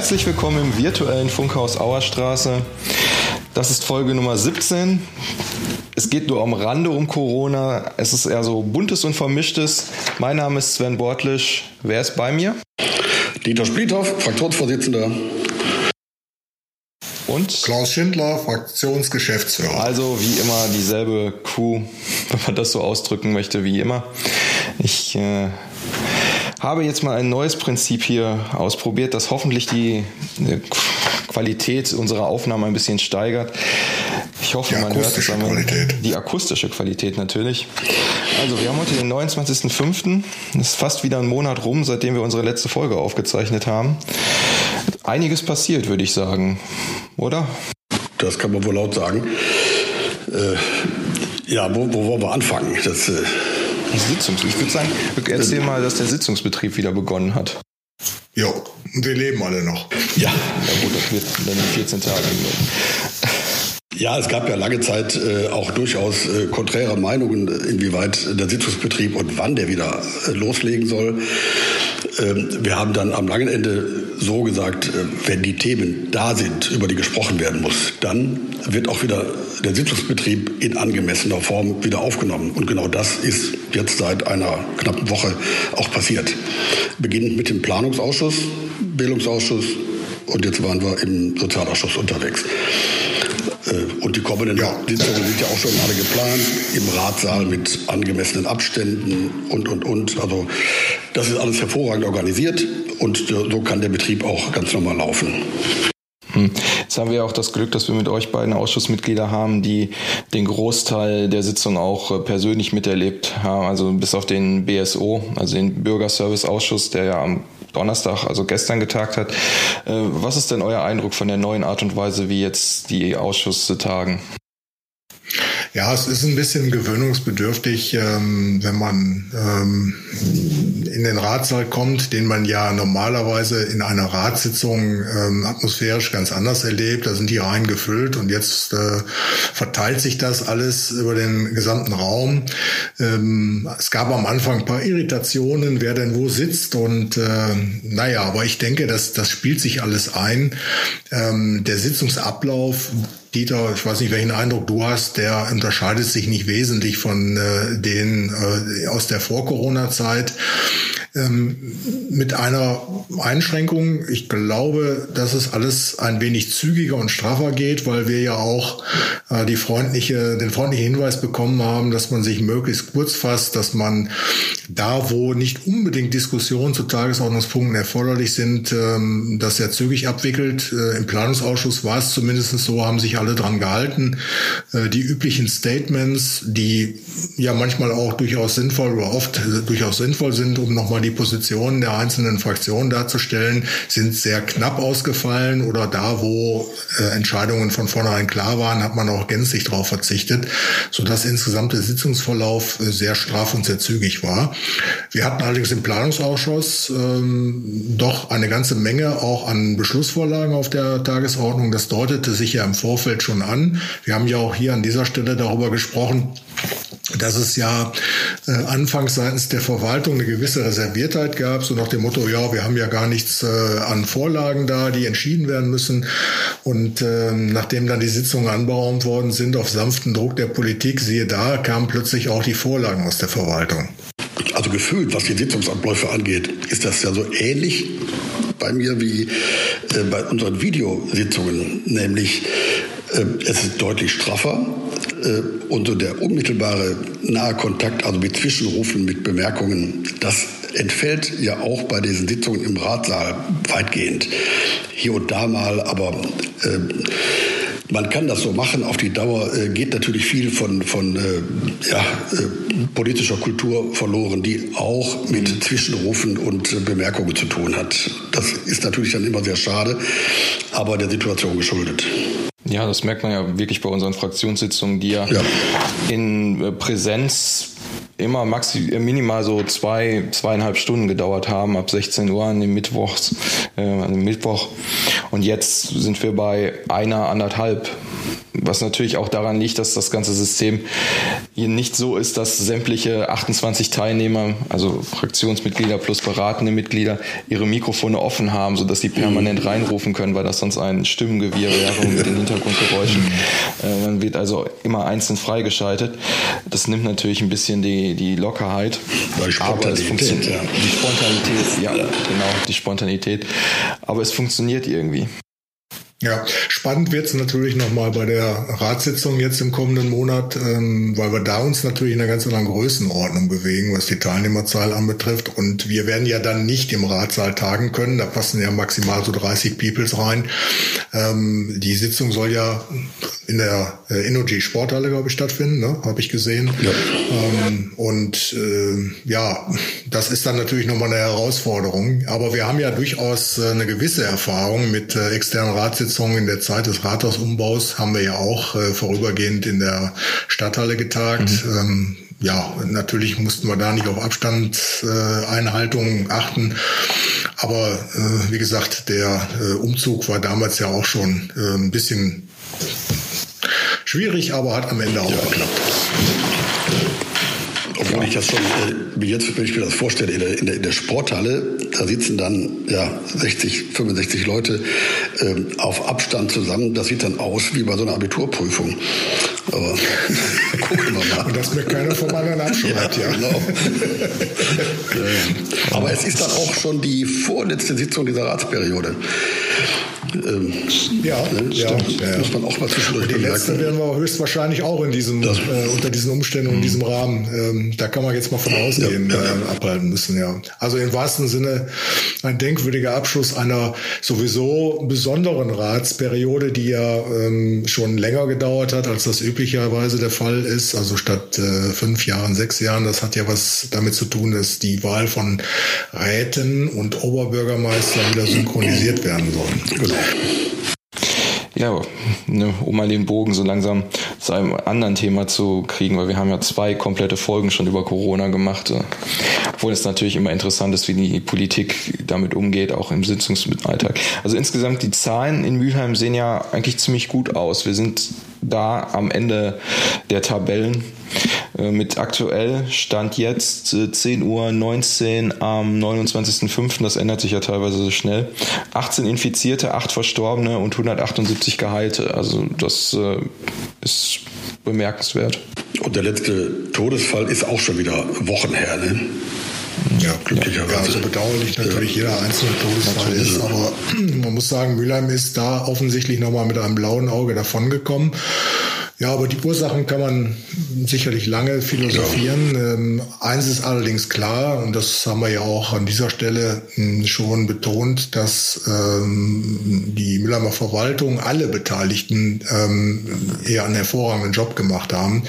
Herzlich willkommen im virtuellen Funkhaus Auerstraße. Das ist Folge Nummer 17. Es geht nur am Rande um Corona. Es ist eher so buntes und vermischtes. Mein Name ist Sven Bortlisch. Wer ist bei mir? Dieter Spliethoff, Fraktionsvorsitzender. Und? Klaus Schindler, Fraktionsgeschäftsführer. Also wie immer dieselbe Crew, wenn man das so ausdrücken möchte, wie immer. Ich äh, habe jetzt mal ein neues Prinzip hier ausprobiert, das hoffentlich die Qualität unserer Aufnahme ein bisschen steigert. Ich hoffe, die man hört es aber die akustische Qualität natürlich. Also, wir haben heute den 29.05. Es ist fast wieder ein Monat rum, seitdem wir unsere letzte Folge aufgezeichnet haben. Einiges passiert, würde ich sagen, oder? Das kann man wohl laut sagen. Äh, ja, wo, wo wollen wir anfangen? Das, äh Sitzungs ich würde sagen, erzähl mal, dass der Sitzungsbetrieb wieder begonnen hat. Ja, wir leben alle noch. Ja, ja gut, das wird dann in 14 Tagen. Ja, es gab ja lange Zeit äh, auch durchaus äh, konträre Meinungen, inwieweit der Sitzungsbetrieb und wann der wieder äh, loslegen soll. Ähm, wir haben dann am langen Ende so gesagt, äh, wenn die Themen da sind, über die gesprochen werden muss, dann wird auch wieder der Sitzungsbetrieb in angemessener Form wieder aufgenommen. Und genau das ist jetzt seit einer knappen Woche auch passiert. Beginnend mit dem Planungsausschuss, Bildungsausschuss und jetzt waren wir im Sozialausschuss unterwegs. Äh, und die kommenden ja. Sitzungen sind ja auch schon alle geplant, im Ratsaal mit angemessenen Abständen und, und, und. Also das ist alles hervorragend organisiert und so kann der Betrieb auch ganz normal laufen. Hm. Jetzt haben wir auch das Glück, dass wir mit euch beiden Ausschussmitglieder haben, die den Großteil der Sitzung auch äh, persönlich miterlebt haben. Also bis auf den BSO, also den Bürgerservice-Ausschuss, der ja am Donnerstag, also gestern getagt hat. Äh, was ist denn euer Eindruck von der neuen Art und Weise, wie jetzt die Ausschüsse tagen? Ja, es ist ein bisschen gewöhnungsbedürftig, ähm, wenn man ähm, in den Ratssaal kommt, den man ja normalerweise in einer Ratssitzung ähm, atmosphärisch ganz anders erlebt. Da sind die Reihen gefüllt und jetzt äh, verteilt sich das alles über den gesamten Raum. Ähm, es gab am Anfang ein paar Irritationen, wer denn wo sitzt und äh, naja, aber ich denke, dass das spielt sich alles ein. Ähm, der Sitzungsablauf Dieter, ich weiß nicht, welchen Eindruck du hast, der unterscheidet sich nicht wesentlich von äh, den äh, aus der Vor-Corona-Zeit. Ähm, mit einer Einschränkung. Ich glaube, dass es alles ein wenig zügiger und straffer geht, weil wir ja auch äh, die freundliche, den freundlichen Hinweis bekommen haben, dass man sich möglichst kurz fasst, dass man da, wo nicht unbedingt Diskussionen zu Tagesordnungspunkten erforderlich sind, ähm, das sehr zügig abwickelt. Äh, Im Planungsausschuss war es zumindest so, haben sich alle dran gehalten. Äh, die üblichen Statements, die ja manchmal auch durchaus sinnvoll oder oft äh, durchaus sinnvoll sind, um nochmal die Positionen der einzelnen Fraktionen darzustellen, sind sehr knapp ausgefallen oder da, wo äh, Entscheidungen von vornherein klar waren, hat man auch gänzlich darauf verzichtet, sodass insgesamt der Sitzungsverlauf sehr straff und sehr zügig war. Wir hatten allerdings im Planungsausschuss ähm, doch eine ganze Menge auch an Beschlussvorlagen auf der Tagesordnung. Das deutete sich ja im Vorfeld schon an. Wir haben ja auch hier an dieser Stelle darüber gesprochen, dass es ja äh, anfangs seitens der Verwaltung eine gewisse Reserviertheit gab, so nach dem Motto, ja, wir haben ja gar nichts äh, an Vorlagen da, die entschieden werden müssen. Und äh, nachdem dann die Sitzungen anberaumt worden sind, auf sanften Druck der Politik, siehe da, kamen plötzlich auch die Vorlagen aus der Verwaltung. Also gefühlt, was die Sitzungsabläufe angeht, ist das ja so ähnlich bei mir wie äh, bei unseren Videositzungen, nämlich es ist deutlich straffer äh, und so der unmittelbare nahe Kontakt, also mit Zwischenrufen, mit Bemerkungen, das entfällt ja auch bei diesen Sitzungen im Ratsaal weitgehend. Hier und da mal, aber äh, man kann das so machen. Auf die Dauer äh, geht natürlich viel von, von äh, ja, äh, politischer Kultur verloren, die auch mit Zwischenrufen und äh, Bemerkungen zu tun hat. Das ist natürlich dann immer sehr schade, aber der Situation geschuldet. Ja, das merkt man ja wirklich bei unseren Fraktionssitzungen, die ja, ja. in äh, Präsenz immer maxi äh, minimal so zwei, zweieinhalb Stunden gedauert haben, ab 16 Uhr an dem Mittwochs, äh, an dem Mittwoch. Und jetzt sind wir bei einer, anderthalb Was natürlich auch daran liegt, dass das ganze System hier nicht so ist, dass sämtliche 28 Teilnehmer, also Fraktionsmitglieder plus beratende Mitglieder, ihre Mikrofone offen haben, sodass sie permanent reinrufen können, weil das sonst ein Stimmengewirr wäre mit den Hintergrundgeräuschen. Äh, man wird also immer einzeln freigeschaltet. Das nimmt natürlich ein bisschen die, die Lockerheit. Die Spontanität, ja. Die Spontanität, ja, genau, die Spontanität. Aber es funktioniert irgendwie. Ja, spannend wird es natürlich nochmal bei der Ratssitzung jetzt im kommenden Monat, ähm, weil wir da uns natürlich in einer ganz anderen Größenordnung bewegen, was die Teilnehmerzahl anbetrifft. Und wir werden ja dann nicht im Ratssaal tagen können. Da passen ja maximal so 30 Peoples rein. Ähm, die Sitzung soll ja in der äh, Energy Sporthalle, glaube ich, stattfinden, ne? habe ich gesehen. Ja. Ähm, und äh, ja, das ist dann natürlich nochmal eine Herausforderung. Aber wir haben ja durchaus äh, eine gewisse Erfahrung mit äh, externen Ratssitzungen Sitzung in der Zeit des Rathausumbaus haben wir ja auch äh, vorübergehend in der Stadthalle getagt. Mhm. Ähm, ja, natürlich mussten wir da nicht auf Abstandseinhaltung äh, achten. Aber äh, wie gesagt, der äh, Umzug war damals ja auch schon ein bisschen schwierig, aber hat am Ende auch ja. geklappt. Obwohl ich das schon, äh, wie jetzt, wenn ich mir das vorstelle, in der, in der, in der Sporthalle, da sitzen dann ja 60, 65 Leute ähm, auf Abstand zusammen. Das sieht dann aus wie bei so einer Abiturprüfung. Aber gucken wir mal. Und dass mir keiner vom anderen abschreibt, ja. ja. Genau. Aber es ist dann auch schon die vorletzte Sitzung dieser Ratsperiode. Ähm, ja, ne, ja, ja, muss man auch mal zwischendurch Die bemerken. letzte werden wir höchstwahrscheinlich auch in diesem, das, äh, unter diesen Umständen und in diesem Rahmen, ähm, da kann man jetzt mal von ausgehen, ja, äh, abhalten müssen, ja. Also im wahrsten Sinne ein denkwürdiger Abschluss einer sowieso besonderen Ratsperiode, die ja ähm, schon länger gedauert hat, als das üblicherweise der Fall ist. Also statt äh, fünf Jahren, sechs Jahren, das hat ja was damit zu tun, dass die Wahl von Räten und Oberbürgermeister wieder synchronisiert werden soll. Genau. Ja, ne, um mal den Bogen so langsam zu einem anderen Thema zu kriegen, weil wir haben ja zwei komplette Folgen schon über Corona gemacht. Äh, obwohl es natürlich immer interessant ist, wie die Politik damit umgeht, auch im Sitzungsalltag. Also insgesamt die Zahlen in Mülheim sehen ja eigentlich ziemlich gut aus. Wir sind da am Ende der Tabellen äh, mit aktuell Stand jetzt 10 äh, Uhr 19 am 29.05. Das ändert sich ja teilweise so schnell. 18 Infizierte, 8 Verstorbene und 178 Geheilte. Also das äh, ist bemerkenswert. Und der letzte Todesfall ist auch schon wieder Wochen her, ne? Ja, glücklicherweise. Ja, also bedauerlich natürlich ja. jeder einzelne Todesfall ist, aber man muss sagen, Mülheim ist da offensichtlich nochmal mit einem blauen Auge davongekommen. Ja, aber die Ursachen kann man sicherlich lange philosophieren. Ja. Ähm, eins ist allerdings klar, und das haben wir ja auch an dieser Stelle hm, schon betont, dass ähm, die Mülheimer Verwaltung, alle Beteiligten ähm, eher einen hervorragenden Job gemacht haben.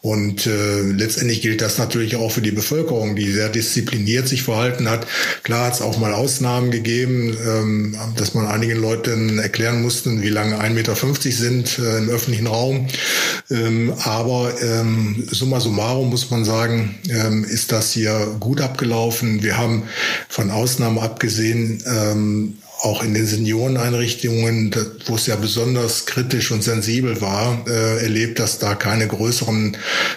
Und äh, letztendlich gilt das natürlich auch für die Bevölkerung, die sehr diszipliniert sich verhalten hat. Klar hat es auch mal Ausnahmen gegeben, ähm, dass man einigen Leuten erklären mussten, wie lange 1,50 Meter sind äh, im öffentlichen Raum. Ähm, aber ähm, summa summarum muss man sagen, ähm, ist das hier gut abgelaufen. Wir haben von Ausnahmen abgesehen ähm, auch in den Senioreneinrichtungen, wo es ja besonders kritisch und sensibel war, äh, erlebt, dass da keine größeren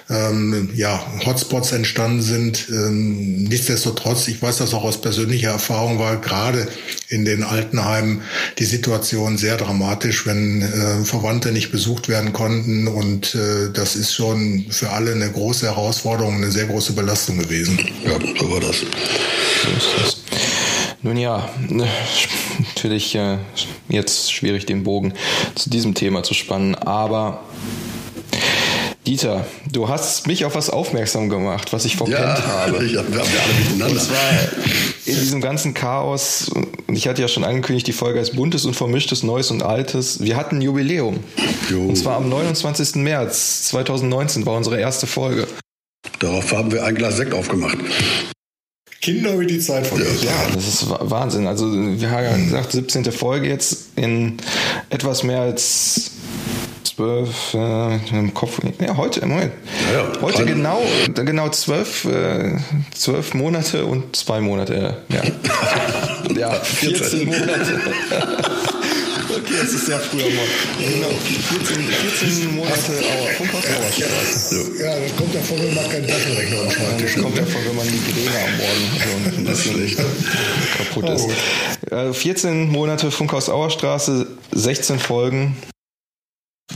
ähm, ja, Hotspots entstanden sind. Ähm, nichtsdestotrotz, ich weiß das auch aus persönlicher Erfahrung, war gerade in den Altenheimen die Situation sehr dramatisch, wenn äh, Verwandte nicht besucht werden konnten. Und äh, das ist schon für alle eine große Herausforderung, eine sehr große Belastung gewesen. Ja, so war das. So ist das. Nun ja, natürlich äh, jetzt schwierig den Bogen zu diesem Thema zu spannen, aber Dieter, du hast mich auf was aufmerksam gemacht, was ich verpennt ja, habe. Ich, wir haben ja alle miteinander. Und zwar in diesem ganzen Chaos, ich hatte ja schon angekündigt, die Folge heißt Buntes und Vermischtes, Neues und Altes. Wir hatten ein Jubiläum. Jo. Und zwar am 29. März 2019 war unsere erste Folge. Darauf haben wir ein Glas Sekt aufgemacht. Kinder wie die Zeit von uns. Ja, das ist Wahnsinn. Also wir haben ja gesagt, 17. Folge jetzt in etwas mehr als zwölf äh, im Kopf. Ja, heute, Moment. Ja, ja, heute rein. genau, genau zwölf, äh, zwölf Monate und zwei Monate. Ja, ja 14 Monate. Das ist sehr früh am Morgen. Genau, 14, 14 Monate Auer, Funkhaus Auerstraße. Ja, dann kommt davon, wenn man keinen Taschenrechner am Schreibtisch Dann kommt davon, wenn man Migräne am Morgen so ein bisschen kaputt ist. Oh, Äh, 14 Monate Funkhaus Auerstraße, 16 Folgen.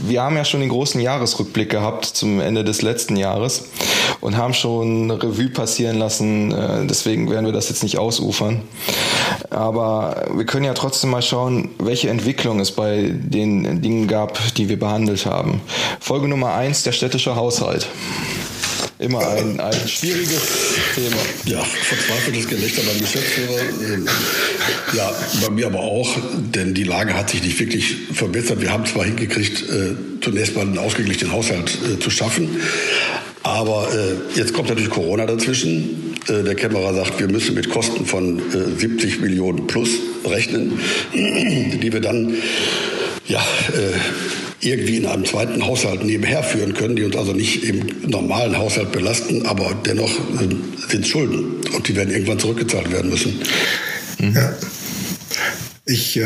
Wir haben ja schon den großen Jahresrückblick gehabt zum Ende des letzten Jahres und haben schon Revue passieren lassen. Äh, Deswegen werden wir das jetzt nicht ausufern. Aber wir können ja trotzdem mal schauen, welche Entwicklung es bei den Dingen gab, die wir behandelt haben. Folge Nummer eins: der städtische Haushalt. Immer ein, ein schwieriges Thema. Ja, verzweifeltes Gelächter beim Geschäftsführer. Ja, bei mir aber auch, denn die Lage hat sich nicht wirklich verbessert. Wir haben zwar hingekriegt, äh, zunächst mal einen ausgeglichenen Haushalt äh, zu schaffen, aber äh, jetzt kommt natürlich Corona dazwischen. Der Kämmerer sagt, wir müssen mit Kosten von äh, 70 Millionen plus rechnen, die wir dann ja, irgendwie in einem zweiten Haushalt nebenher führen können, die uns also nicht im normalen Haushalt belasten, aber dennoch äh, sind Schulden und die werden irgendwann zurückgezahlt werden müssen. Ja. Ich äh,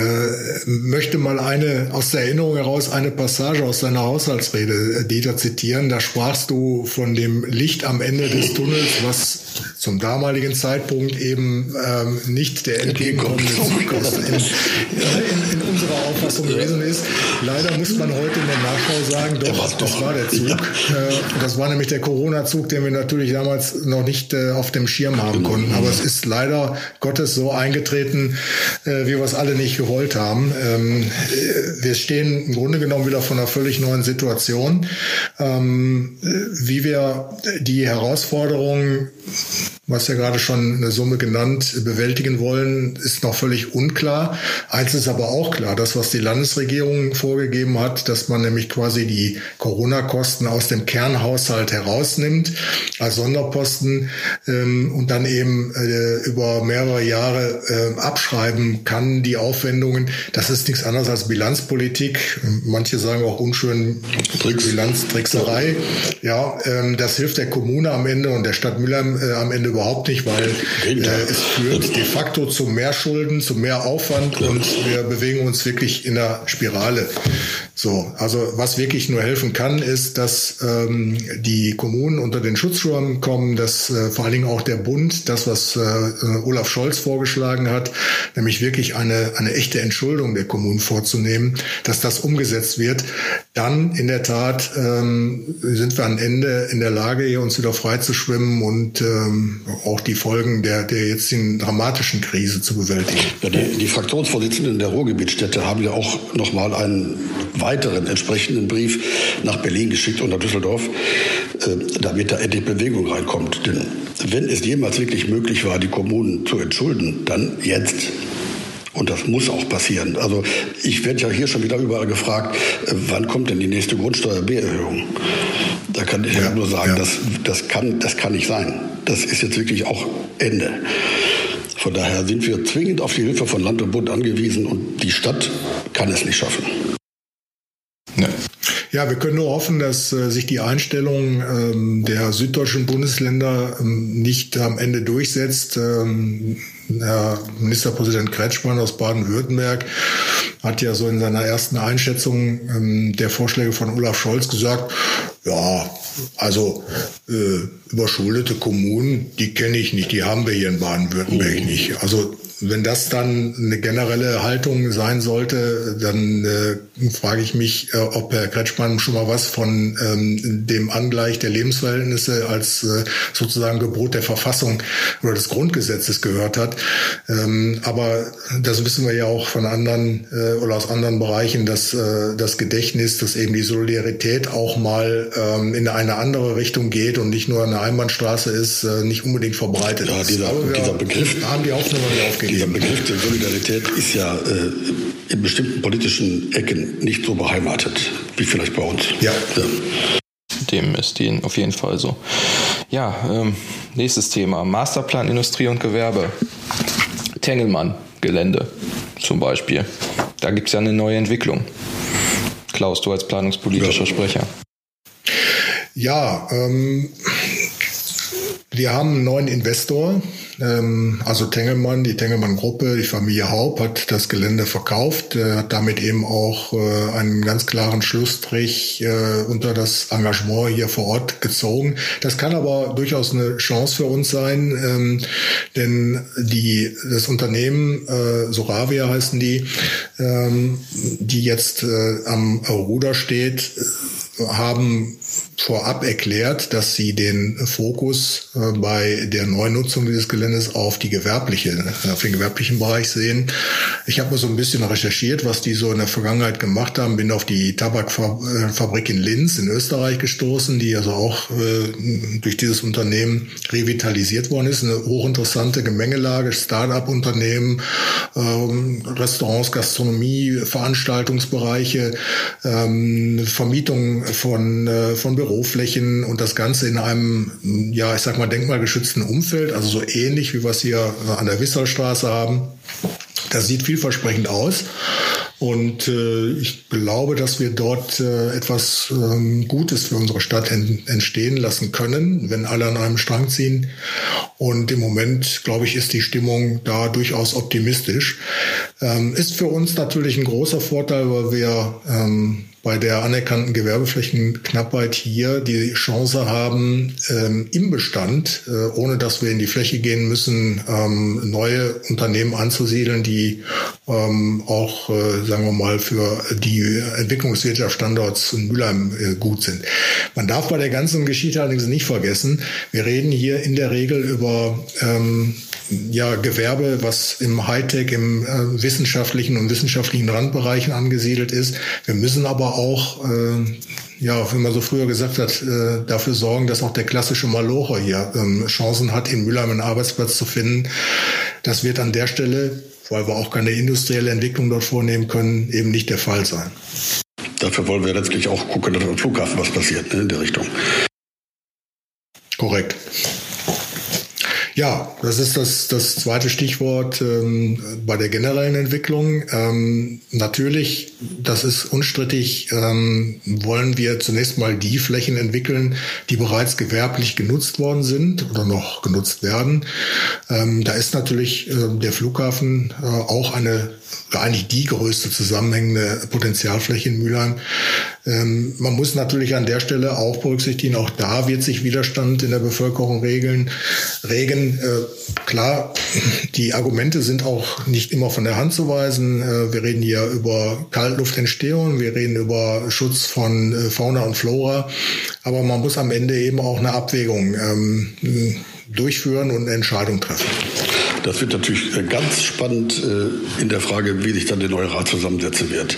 möchte mal eine aus der Erinnerung heraus eine Passage aus deiner Haushaltsrede, äh, Dieter, zitieren. Da sprachst du von dem Licht am Ende des Tunnels, was zum damaligen Zeitpunkt eben ähm, nicht der entgegenkommende Zugkosten in, in, in unserer Auffassung gewesen ist. Leider muss man heute in der Nachschau sagen, doch, das war der Zug. Äh, das war nämlich der Corona-Zug, den wir natürlich damals noch nicht äh, auf dem Schirm haben konnten. Aber es ist leider Gottes so eingetreten, äh, wie wir es alle nicht gewollt haben. Ähm, äh, wir stehen im Grunde genommen wieder vor einer völlig neuen Situation. Ähm, äh, wie wir die Herausforderungen was ja gerade schon eine Summe genannt, bewältigen wollen, ist noch völlig unklar. Eins ist aber auch klar, das, was die Landesregierung vorgegeben hat, dass man nämlich quasi die Corona-Kosten aus dem Kernhaushalt herausnimmt als Sonderposten ähm, und dann eben äh, über mehrere Jahre äh, abschreiben kann, die Aufwendungen. Das ist nichts anderes als Bilanzpolitik. Manche sagen auch unschön Bilanztrickserei. Ja, ähm, das hilft der Kommune am Ende und der Stadt Mülheim äh, am Ende überhaupt nicht, weil äh, es führt de facto zu mehr Schulden, zu mehr Aufwand und wir bewegen uns wirklich in der Spirale. So, also was wirklich nur helfen kann, ist, dass ähm, die Kommunen unter den Schutzschirm kommen, dass äh, vor allen Dingen auch der Bund, das was äh, Olaf Scholz vorgeschlagen hat, nämlich wirklich eine eine echte Entschuldung der Kommunen vorzunehmen, dass das umgesetzt wird. Dann in der Tat ähm, sind wir am Ende in der Lage, hier uns wieder frei zu schwimmen und ähm, auch die Folgen der, der jetzigen dramatischen Krise zu bewältigen. Ja, die, die Fraktionsvorsitzenden der Ruhrgebietsstädte haben ja auch nochmal einen weiteren entsprechenden Brief nach Berlin geschickt und nach Düsseldorf, äh, damit da endlich Bewegung reinkommt. Denn wenn es jemals wirklich möglich war, die Kommunen zu entschulden, dann jetzt. Und das muss auch passieren. Also ich werde ja hier schon wieder überall gefragt, äh, wann kommt denn die nächste Grundsteuer-B-Erhöhung? Da kann ich ja, nur sagen, ja. das, das, kann, das kann nicht sein. Das ist jetzt wirklich auch Ende. Von daher sind wir zwingend auf die Hilfe von Land und Bund angewiesen und die Stadt kann es nicht schaffen. Ja. Ja, wir können nur hoffen, dass äh, sich die Einstellung ähm, der süddeutschen Bundesländer ähm, nicht am Ende durchsetzt. Ähm, Herr Ministerpräsident Kretschmann aus Baden-Württemberg hat ja so in seiner ersten Einschätzung ähm, der Vorschläge von Olaf Scholz gesagt, ja, also äh, überschuldete Kommunen, die kenne ich nicht, die haben wir hier in Baden-Württemberg mhm. nicht. Also wenn das dann eine generelle Haltung sein sollte, dann äh, frage ich mich, äh, ob Herr Kretschmann schon mal was von ähm, dem Angleich der Lebensverhältnisse als äh, sozusagen Gebot der Verfassung oder des Grundgesetzes gehört hat. Ähm, aber das wissen wir ja auch von anderen äh, oder aus anderen Bereichen, dass äh, das Gedächtnis, dass eben die Solidarität auch mal ähm, in eine andere Richtung geht und nicht nur eine Einbahnstraße ist, äh, nicht unbedingt verbreitet ja, dieser, dieser Begriff haben die Hoffnung nicht aufgegeben. Dieser Begriff der Solidarität ist ja äh, in bestimmten politischen Ecken nicht so beheimatet wie vielleicht bei uns. Ja. ja. Dem ist die auf jeden Fall so. Ja, ähm, nächstes Thema. Masterplan Industrie und Gewerbe. Tengelmann Gelände zum Beispiel. Da gibt es ja eine neue Entwicklung. Klaus, du als planungspolitischer ja. Sprecher. Ja, ähm, wir haben einen neuen Investor, also Tengelmann, die Tengelmann-Gruppe, die Familie Haupt hat das Gelände verkauft, äh, hat damit eben auch äh, einen ganz klaren Schlussstrich äh, unter das Engagement hier vor Ort gezogen. Das kann aber durchaus eine Chance für uns sein, ähm, denn die, das Unternehmen, Soravia heißen die, ähm, die jetzt am Ruder steht, haben vorab erklärt, dass sie den Fokus äh, bei der Neunutzung dieses Geländes auf die gewerbliche, äh, auf den gewerblichen Bereich sehen. Ich habe mal so ein bisschen recherchiert, was die so in der Vergangenheit gemacht haben. Bin auf die Tabakfabrik in Linz in Österreich gestoßen, die also auch äh, durch dieses Unternehmen revitalisiert worden ist. Eine hochinteressante Gemengelage, Start-up-Unternehmen, ähm, Restaurants, Gastronomie, Veranstaltungsbereiche, ähm, Vermietung von, von Büroflächen und das Ganze in einem, ja, ich sag mal, denkmalgeschützten Umfeld, also so ähnlich wie wir es hier an der Wisserstraße haben. Das sieht vielversprechend aus. Und äh, ich glaube, dass wir dort äh, etwas ähm, Gutes für unsere Stadt en entstehen lassen können, wenn alle an einem Strang ziehen. Und im Moment, glaube ich, ist die Stimmung da durchaus optimistisch. Ähm, ist für uns natürlich ein großer Vorteil, weil wir ähm, bei der anerkannten Gewerbeflächenknappheit hier die Chance haben, ähm, im Bestand, äh, ohne dass wir in die Fläche gehen müssen, ähm, neue Unternehmen anzusiedeln, die ähm, auch, äh, sagen wir mal, für die Entwicklungswirtschaft Standorts in Mülheim äh, gut sind. Man darf bei der ganzen Geschichte allerdings nicht vergessen, wir reden hier in der Regel über ähm, ja, Gewerbe, was im Hightech, im äh, wissenschaftlichen und wissenschaftlichen Randbereichen angesiedelt ist. Wir müssen aber auch, ja, wie man so früher gesagt hat, äh, dafür sorgen, dass auch der klassische Malocher hier ähm, Chancen hat, in Mülheim einen Arbeitsplatz zu finden. Das wird an der Stelle, weil wir auch keine industrielle Entwicklung dort vornehmen können, eben nicht der Fall sein. Dafür wollen wir letztlich auch gucken, dass am Flughafen was passiert ne, in der Richtung. Korrekt. Ja, das ist das, das zweite Stichwort ähm, bei der generellen Entwicklung. Ähm, natürlich, das ist unstrittig, ähm, wollen wir zunächst mal die Flächen entwickeln, die bereits gewerblich genutzt worden sind oder noch genutzt werden. Ähm, da ist natürlich äh, der Flughafen äh, auch eine eigentlich die größte zusammenhängende Potenzialfläche in Mülheim. Ähm, man muss natürlich an der Stelle auch berücksichtigen, auch da wird sich Widerstand in der Bevölkerung regeln, regen. Äh, klar, die Argumente sind auch nicht immer von der Hand zu weisen. Äh, wir reden hier über Kaltluftentstehung, wir reden über Schutz von äh, Fauna und Flora, aber man muss am Ende eben auch eine Abwägung ähm, durchführen und eine Entscheidung treffen. Das wird natürlich äh, ganz spannend äh, in der Frage, wie sich dann der neue Rat zusammensetzen wird,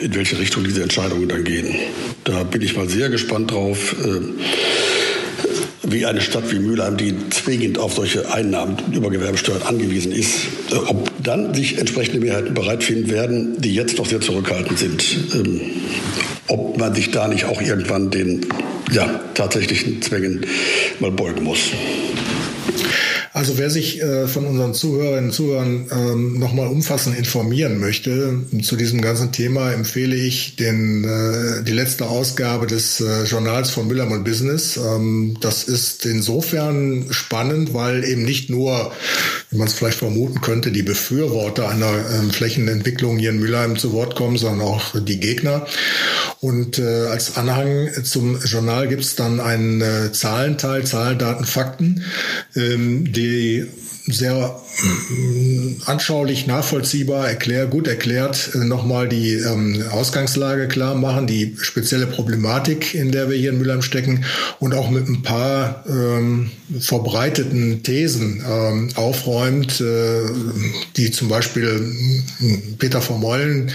in welche Richtung diese Entscheidungen dann gehen. Da bin ich mal sehr gespannt drauf äh, wie eine Stadt wie Mülheim, die zwingend auf solche Einnahmen über Gewerbesteuern angewiesen ist, ob dann sich entsprechende Mehrheiten bereit finden werden, die jetzt noch sehr zurückhaltend sind. Ähm, ob man sich da nicht auch irgendwann den ja, tatsächlichen Zwängen mal beugen muss. Also wer sich äh, von unseren Zuhörerinnen und Zuhörern ähm, nochmal umfassend informieren möchte zu diesem ganzen Thema, empfehle ich den, äh, die letzte Ausgabe des äh, Journals von Müllermann Business. Ähm, das ist insofern spannend, weil eben nicht nur, wie man es vielleicht vermuten könnte, die Befürworter einer ähm, Flächenentwicklung hier in Mülheim zu Wort kommen, sondern auch die Gegner. Und äh, als Anhang zum Journal gibt es dann einen äh, Zahlenteil, Zahlen, Daten, Fakten, ähm, die the sehr mm, anschaulich, nachvollziehbar, erklär, gut erklärt, äh, nochmal die ähm, Ausgangslage klar machen, die spezielle Problematik, in der wir hier in Mülheim stecken und auch mit ein paar ähm, verbreiteten Thesen ähm, aufräumt, äh, die zum Beispiel mm, Peter Vermeulen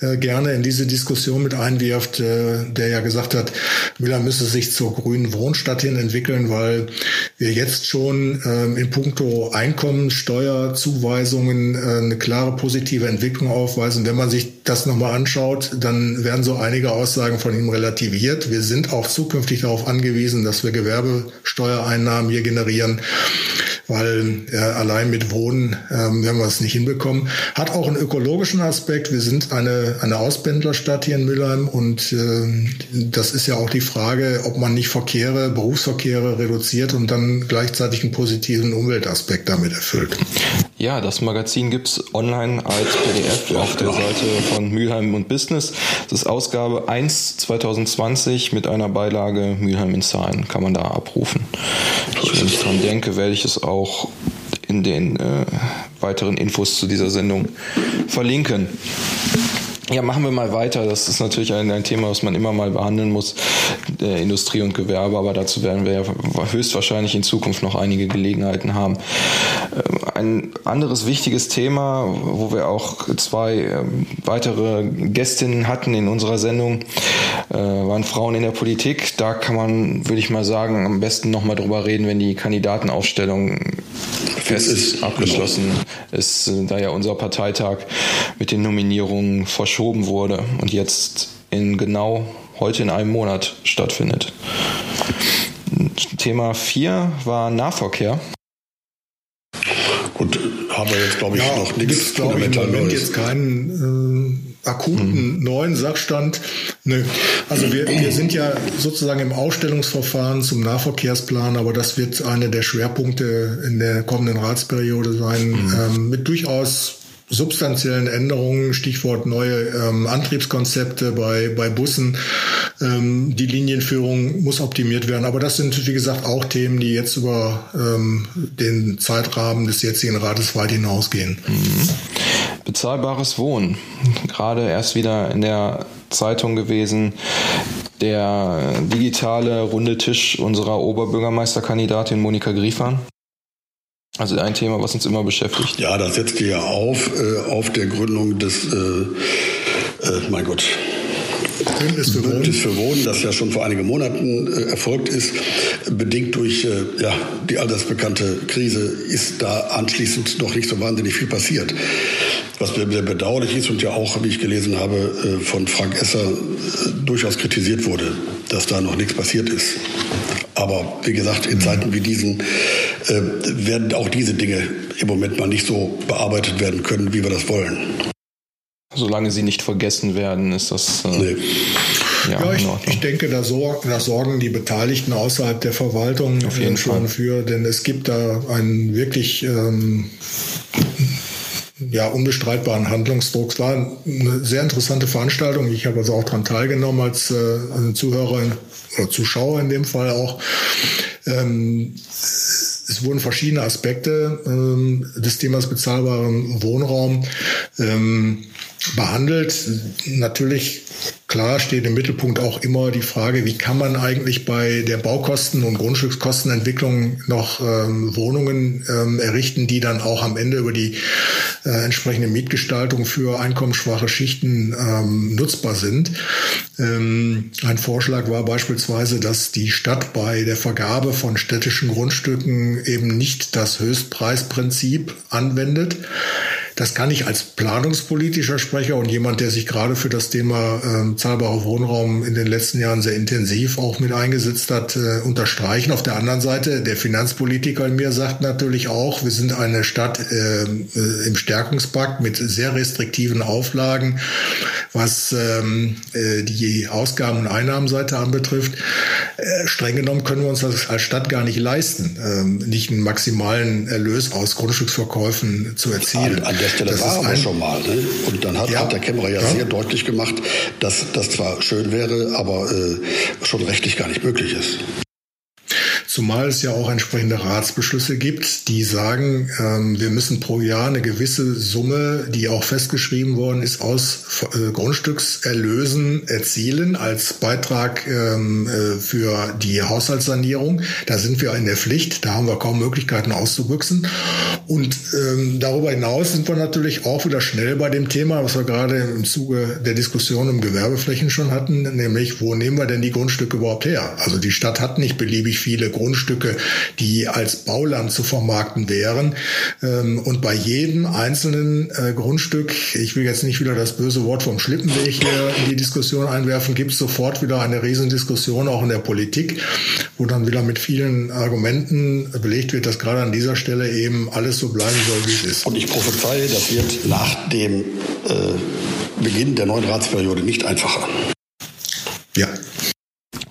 äh, gerne in diese Diskussion mit einwirft, äh, der ja gesagt hat, Mülheim müsse sich zur grünen Wohnstadt hin entwickeln, weil wir jetzt schon ähm, in puncto Einkommensteuerzuweisungen äh, eine klare positive Entwicklung aufweisen. Wenn man sich das nochmal anschaut, dann werden so einige Aussagen von ihm relativiert. Wir sind auch zukünftig darauf angewiesen, dass wir Gewerbesteuereinnahmen hier generieren. Weil äh, allein mit Wohnen ähm, werden wir es nicht hinbekommen. Hat auch einen ökologischen Aspekt. Wir sind eine, eine Auspendlerstadt hier in Mülheim und äh, das ist ja auch die Frage, ob man nicht Verkehre, Berufsverkehre reduziert und dann gleichzeitig einen positiven Umweltaspekt damit erfüllt. Ja, das Magazin gibt's online als PDF auf der Seite von Mülheim und Business. Das ist Ausgabe 1 2020 mit einer Beilage Mülheim in Zahlen. Kann man da abrufen. Ich, wenn ich dran denke, werde ich es auch in den äh, weiteren Infos zu dieser Sendung verlinken. Ja, machen wir mal weiter. Das ist natürlich ein, ein, Thema, was man immer mal behandeln muss, der Industrie und Gewerbe, aber dazu werden wir ja höchstwahrscheinlich in Zukunft noch einige Gelegenheiten haben. Ähm, ein anderes wichtiges Thema, wo wir auch zwei ähm, weitere Gästinnen hatten in unserer Sendung, äh, waren Frauen in der Politik. Da kann man, würde ich mal sagen, am besten nochmal drüber reden, wenn die Kandidatenaufstellung fest ist, abgeschlossen genau. ist, äh, da ja unser Parteitag mit den Nominierungen verschoben wurde und jetzt in genau heute in einem Monat stattfindet. Thema 4 war Nahverkehr. Und haben wir jetzt, glaube ich, ja, noch nichts glaube ich, im Moment Neues. jetzt keinen äh, akuten mhm. neuen Sachstand. Nö. Also wir, wir sind ja sozusagen im Ausstellungsverfahren zum Nahverkehrsplan, aber das wird eine der Schwerpunkte in der kommenden Ratsperiode sein, mhm. ähm, mit durchaus substanziellen Änderungen, Stichwort neue ähm, Antriebskonzepte bei, bei Bussen. Ähm, die Linienführung muss optimiert werden. Aber das sind, wie gesagt, auch Themen, die jetzt über ähm, den Zeitrahmen des jetzigen Rates weit hinausgehen. Mhm. Bezahlbares Wohnen. Gerade erst wieder in der Zeitung gewesen. Der digitale runde Tisch unserer Oberbürgermeisterkandidatin Monika Griefern also ein Thema, was uns immer beschäftigt. Ja, das setzt ja auf, äh, auf der Gründung des, äh, äh, mein Gott, Bündnis für Wohnen. Bündnis für Wohnen, das ja schon vor einigen Monaten äh, erfolgt ist, bedingt durch äh, ja, die allseits Krise, ist da anschließend noch nicht so wahnsinnig viel passiert. Was sehr bedauerlich ist und ja auch, wie ich gelesen habe, äh, von Frank Esser äh, durchaus kritisiert wurde, dass da noch nichts passiert ist. Aber wie gesagt, in Zeiten wie diesen äh, werden auch diese Dinge im Moment mal nicht so bearbeitet werden können, wie wir das wollen. Solange sie nicht vergessen werden, ist das. Äh, nee. Ja, ja ich, ich, denke, da, sorgen, da sorgen die Beteiligten außerhalb der Verwaltung Auf jeden schon Fall. für, denn es gibt da einen wirklich ähm, ja, unbestreitbaren Handlungsdruck. Es war eine sehr interessante Veranstaltung. Ich habe also auch daran teilgenommen als äh, Zuhörer oder Zuschauer in dem Fall auch. Ähm, es wurden verschiedene Aspekte ähm, des Themas bezahlbaren Wohnraum ähm, behandelt. Natürlich Klar steht im Mittelpunkt auch immer die Frage, wie kann man eigentlich bei der Baukosten- und Grundstückskostenentwicklung noch ähm, Wohnungen ähm, errichten, die dann auch am Ende über die äh, entsprechende Mietgestaltung für einkommensschwache Schichten ähm, nutzbar sind. Ähm, ein Vorschlag war beispielsweise, dass die Stadt bei der Vergabe von städtischen Grundstücken eben nicht das Höchstpreisprinzip anwendet. Das kann ich als planungspolitischer Sprecher und jemand, der sich gerade für das Thema äh, zahlbarer Wohnraum in den letzten Jahren sehr intensiv auch mit eingesetzt hat, äh, unterstreichen. Auf der anderen Seite, der Finanzpolitiker in mir sagt natürlich auch, wir sind eine Stadt äh, äh im Stärkungspakt mit sehr restriktiven Auflagen, was ähm, äh, die Ausgaben- und Einnahmenseite anbetrifft. Äh, streng genommen können wir uns das als Stadt gar nicht leisten, ähm, nicht einen maximalen Erlös aus Grundstücksverkäufen zu erzielen. An der Stelle das war aber schon mal. Ne? Und dann hat, ja. hat der Kämmerer ja, ja, sehr deutlich gemacht, dass das zwar schön wäre, aber äh, schon rechtlich gar nicht möglich ist. Zumal es ja auch entsprechende Ratsbeschlüsse gibt, die sagen, ähm, wir müssen pro Jahr eine gewisse Summe, die auch festgeschrieben worden ist, aus äh, Grundstückserlösen erzielen als Beitrag ähm, äh, für die Haushaltssanierung. Da sind wir in der Pflicht, da haben wir kaum Möglichkeiten auszubüchsen. Und ähm, darüber hinaus sind wir natürlich auch wieder schnell bei dem Thema, was wir gerade im Zuge der Diskussion um Gewerbeflächen schon hatten, nämlich wo nehmen wir denn die Grundstücke überhaupt her? Also die Stadt hat nicht beliebig viele Grundstücke Grundstücke, die als Bauland zu vermarkten wären. Ähm, und bei jedem einzelnen äh, Grundstück, ich will jetzt nicht wieder das böse Wort vom Schlippenweg hier in die Diskussion einwerfen, gibt es sofort wieder eine Riesendiskussion auch in der Politik, wo dann wieder mit vielen Argumenten belegt wird, dass gerade an dieser Stelle eben alles so bleiben soll, wie es ist. Und ich prophezeie, das wird nach dem äh, Beginn der neuen Ratsperiode nicht einfacher. Ja.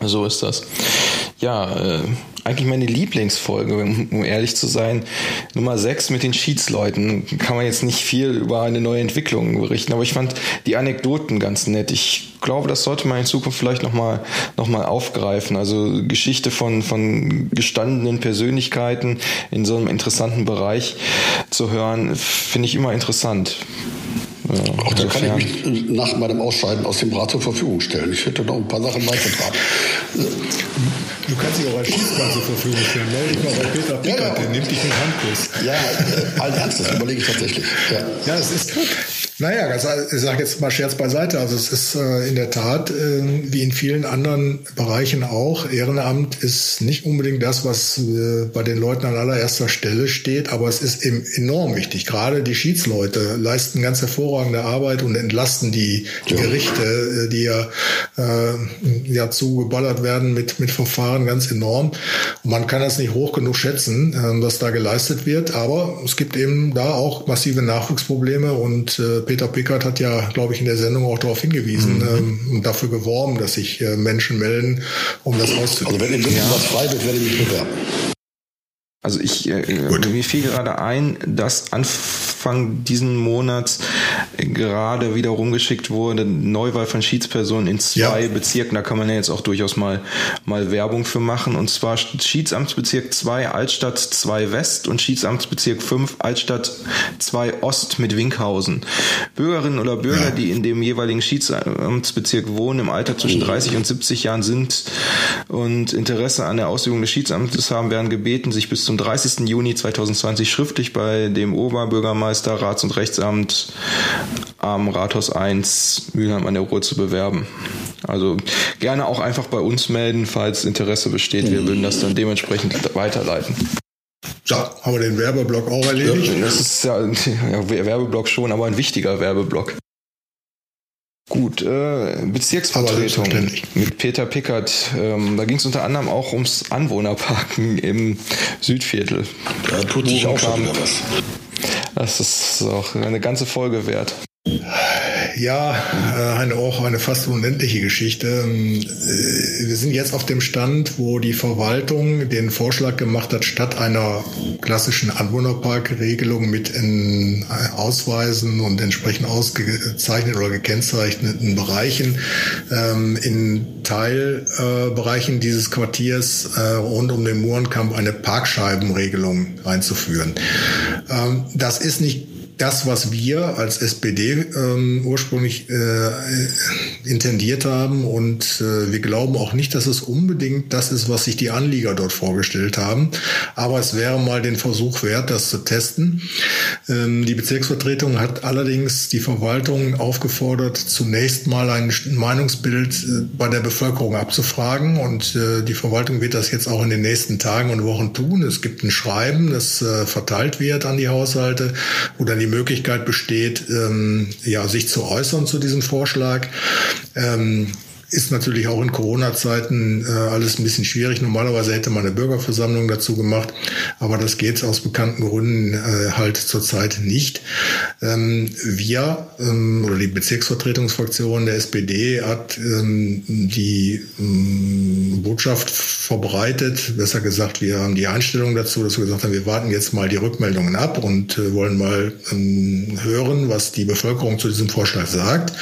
So ist das. Ja, äh, eigentlich meine Lieblingsfolge, um ehrlich zu sein. Nummer 6 mit den Schiedsleuten. Kann man jetzt nicht viel über eine neue Entwicklung berichten, aber ich fand die Anekdoten ganz nett. Ich glaube, das sollte man in Zukunft vielleicht nochmal noch mal aufgreifen. Also Geschichte von, von gestandenen Persönlichkeiten in so einem interessanten Bereich zu hören, finde ich immer interessant. Ja, Auch da kann ich mich nach meinem Ausscheiden aus dem Rat zur Verfügung stellen. Ich hätte noch ein paar Sachen beizutragen. Du kannst dich auch als Schiedsmann zur Verfügung stellen. Melde dich mal bei Peter Pickert, ja, ja. der nimmt dich mit Handkuss. Ja, allen Ernstes, überlege ich tatsächlich. Ja, ja es ist naja, also ich sage jetzt mal Scherz beiseite. Also es ist äh, in der Tat, äh, wie in vielen anderen Bereichen auch, Ehrenamt ist nicht unbedingt das, was äh, bei den Leuten an allererster Stelle steht, aber es ist eben enorm wichtig. Gerade die Schiedsleute leisten ganz hervorragende Arbeit und entlasten die, die Gerichte, äh, die ja, äh, ja zugeballert werden mit, mit Verfahren ganz enorm. Und man kann das nicht hoch genug schätzen, äh, was da geleistet wird, aber es gibt eben da auch massive Nachwuchsprobleme und äh, Peter Pickert hat ja, glaube ich, in der Sendung auch darauf hingewiesen mhm. ähm, und dafür geworben, dass sich äh, Menschen melden, um das auszudrücken. Also wenn in ja. was frei wird, werde ich mich bewerben. Also ich, äh, mir fiel gerade ein, dass Anfang diesen Monats gerade wieder rumgeschickt wurde, Neuwahl von Schiedspersonen in zwei ja. Bezirken. Da kann man ja jetzt auch durchaus mal, mal Werbung für machen. Und zwar Schiedsamtsbezirk 2 Altstadt 2 West und Schiedsamtsbezirk 5 Altstadt 2 Ost mit Winkhausen. Bürgerinnen oder Bürger, ja. die in dem jeweiligen Schiedsamtsbezirk wohnen, im Alter zwischen 30 und 70 Jahren sind und Interesse an der Ausübung des Schiedsamtes haben, werden gebeten, sich bis zum 30. Juni 2020 schriftlich bei dem Oberbürgermeister, Rats- und Rechtsamt am Rathaus 1 Mülheim an der Ruhr zu bewerben. Also gerne auch einfach bei uns melden, falls Interesse besteht. Wir würden das dann dementsprechend weiterleiten. So, haben wir den Werbeblock auch erledigt? Ja, das ist ja, ja Werbeblock schon, aber ein wichtiger Werbeblock. Gut, äh, Bezirksvertretung mit Peter Pickert. Ähm, da ging es unter anderem auch ums Anwohnerparken im Südviertel. Da tut sich auch schon wieder was. Das ist auch eine ganze Folge wert. Ja, äh, eine, auch eine fast unendliche Geschichte. Ähm, äh, wir sind jetzt auf dem Stand, wo die Verwaltung den Vorschlag gemacht hat, statt einer klassischen Anwohnerparkregelung mit in äh, Ausweisen und entsprechend ausgezeichneten oder gekennzeichneten Bereichen ähm, in Teilbereichen dieses Quartiers rund um den Mohrenkamp eine Parkscheibenregelung einzuführen. Ähm, das ist nicht das, was wir als SPD ähm, ursprünglich äh, intendiert haben. Und äh, wir glauben auch nicht, dass es unbedingt das ist, was sich die Anlieger dort vorgestellt haben. Aber es wäre mal den Versuch wert, das zu testen. Ähm, die Bezirksvertretung hat allerdings die Verwaltung aufgefordert, zunächst mal ein Meinungsbild äh, bei der Bevölkerung abzufragen. Und äh, die Verwaltung wird das jetzt auch in den nächsten Tagen und Wochen tun. Es gibt ein Schreiben, das äh, verteilt wird an die Haushalte, dann die Möglichkeit besteht, ähm, ja, sich zu äußern zu diesem Vorschlag. Ähm, ist natürlich auch in Corona-Zeiten äh, alles ein bisschen schwierig. Normalerweise hätte man eine Bürgerversammlung dazu gemacht, aber das geht aus bekannten Gründen äh, halt zurzeit nicht. Ähm, wir ähm, oder die Bezirksvertretungsfraktion der SPD hat ähm, die ähm, Botschaft verbreitet, besser gesagt, wir haben die Einstellung dazu, dass wir gesagt haben, wir warten jetzt mal die Rückmeldungen ab und äh, wollen mal ähm, hören, was die Bevölkerung zu diesem Vorschlag sagt.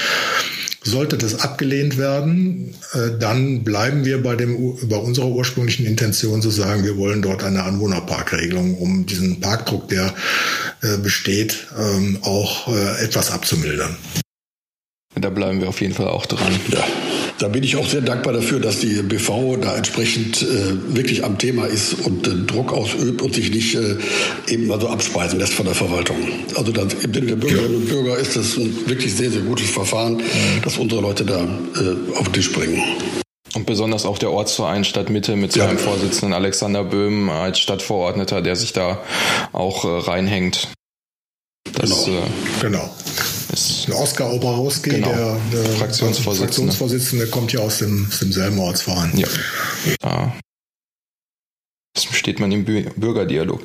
Sollte das abgelehnt werden, äh, dann bleiben wir bei, dem, bei unserer ursprünglichen Intention zu sagen, wir wollen dort eine Anwohnerparkregelung, um diesen Parkdruck, der äh, besteht, ähm, auch äh, etwas abzumildern. Da bleiben wir auf jeden Fall auch dran. Ja. Da bin ich auch sehr dankbar dafür, dass die BV da entsprechend äh, wirklich am Thema ist und äh, Druck ausübt und sich nicht äh, eben mal so abspeisen lässt von der Verwaltung. Also das, im Sinne der Bürgerinnen und Bürger ist das ein wirklich sehr, sehr gutes Verfahren, dass unsere Leute da äh, auf den Tisch bringen. Und besonders auch der Ortsverein Stadtmitte mit seinem ja. Vorsitzenden Alexander Böhm als Stadtverordneter, der sich da auch äh, reinhängt. Das, genau. Äh, genau. Ist Oskar Oberhauski, genau. der, der Fraktionsvorsitzende. Fraktionsvorsitzende, kommt ja aus, dem, aus demselben Ortsverein. Ja. Da steht man im Bürgerdialog.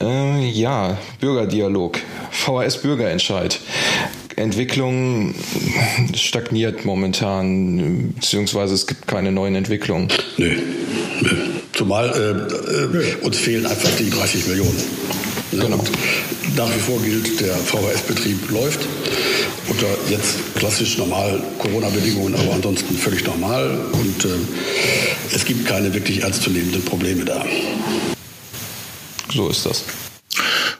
Äh, ja, Bürgerdialog. VHS Bürgerentscheid. Entwicklung stagniert momentan, beziehungsweise es gibt keine neuen Entwicklungen. Nö. Nö. Zumal äh, äh, uns fehlen einfach die 30 Millionen. Genau. Nach wie vor gilt, der VHS-Betrieb läuft unter jetzt klassisch normal Corona-Bedingungen, aber ansonsten völlig normal und äh, es gibt keine wirklich ernstzunehmenden Probleme da. So ist das.